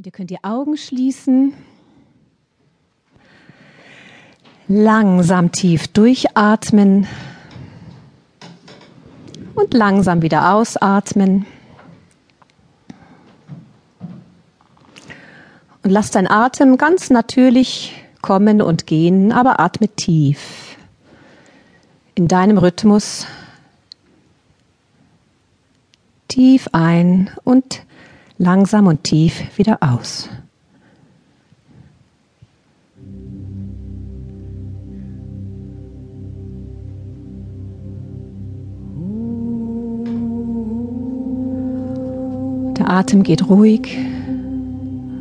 Und ihr könnt die Augen schließen. Langsam tief durchatmen und langsam wieder ausatmen. Und lass dein Atem ganz natürlich kommen und gehen, aber atme tief in deinem Rhythmus tief ein und langsam und tief wieder aus. Der Atem geht ruhig.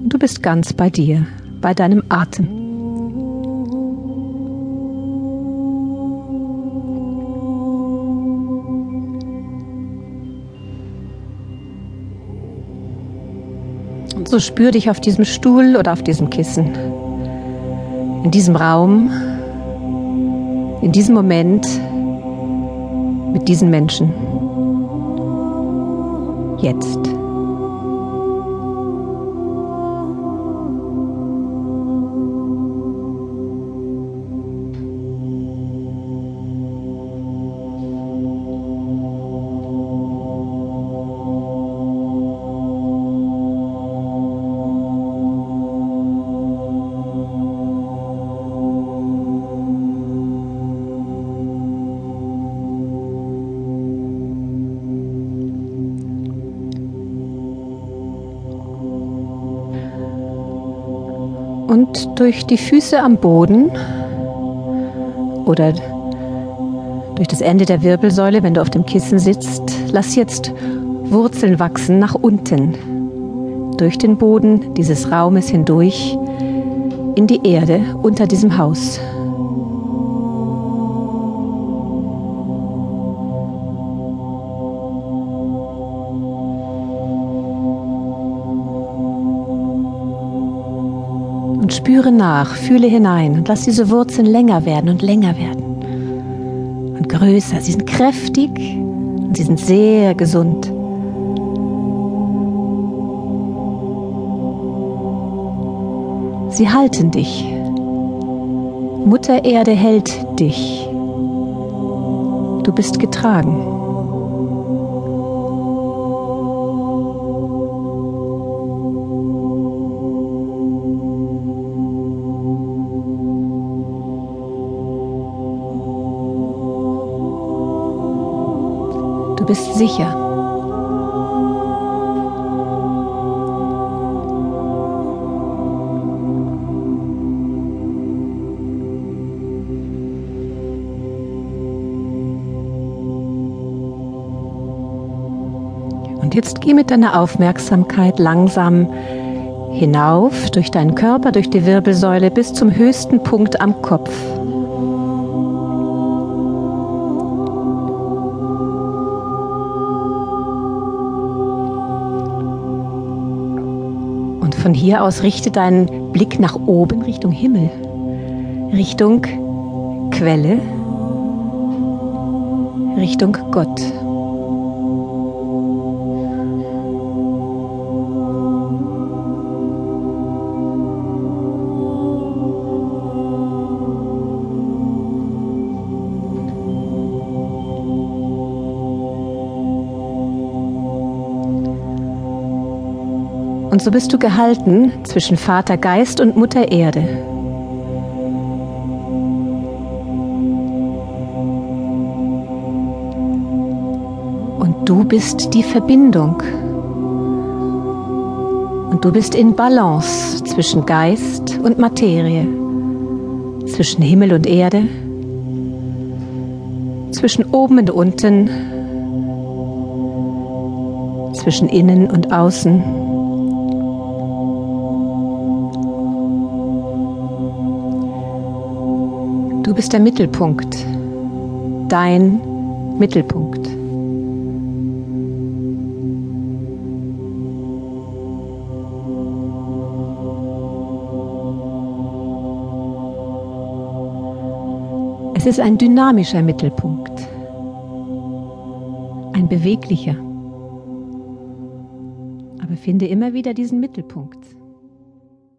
Du bist ganz bei dir, bei deinem Atem. So spür dich auf diesem Stuhl oder auf diesem Kissen, in diesem Raum, in diesem Moment mit diesen Menschen. Jetzt. Und durch die Füße am Boden oder durch das Ende der Wirbelsäule, wenn du auf dem Kissen sitzt, lass jetzt Wurzeln wachsen nach unten, durch den Boden dieses Raumes hindurch in die Erde unter diesem Haus. Und spüre nach, fühle hinein und lass diese Wurzeln länger werden und länger werden und größer. Sie sind kräftig und sie sind sehr gesund. Sie halten dich. Mutter Erde hält dich. Du bist getragen. Bist sicher. Und jetzt geh mit deiner Aufmerksamkeit langsam hinauf durch deinen Körper, durch die Wirbelsäule bis zum höchsten Punkt am Kopf. Von hier aus richte deinen Blick nach oben, Richtung Himmel, Richtung Quelle, Richtung Gott. Und so bist du gehalten zwischen Vater Geist und Mutter Erde. Und du bist die Verbindung. Und du bist in Balance zwischen Geist und Materie, zwischen Himmel und Erde, zwischen oben und unten, zwischen innen und außen. Du bist der Mittelpunkt, dein Mittelpunkt. Es ist ein dynamischer Mittelpunkt, ein beweglicher. Aber finde immer wieder diesen Mittelpunkt.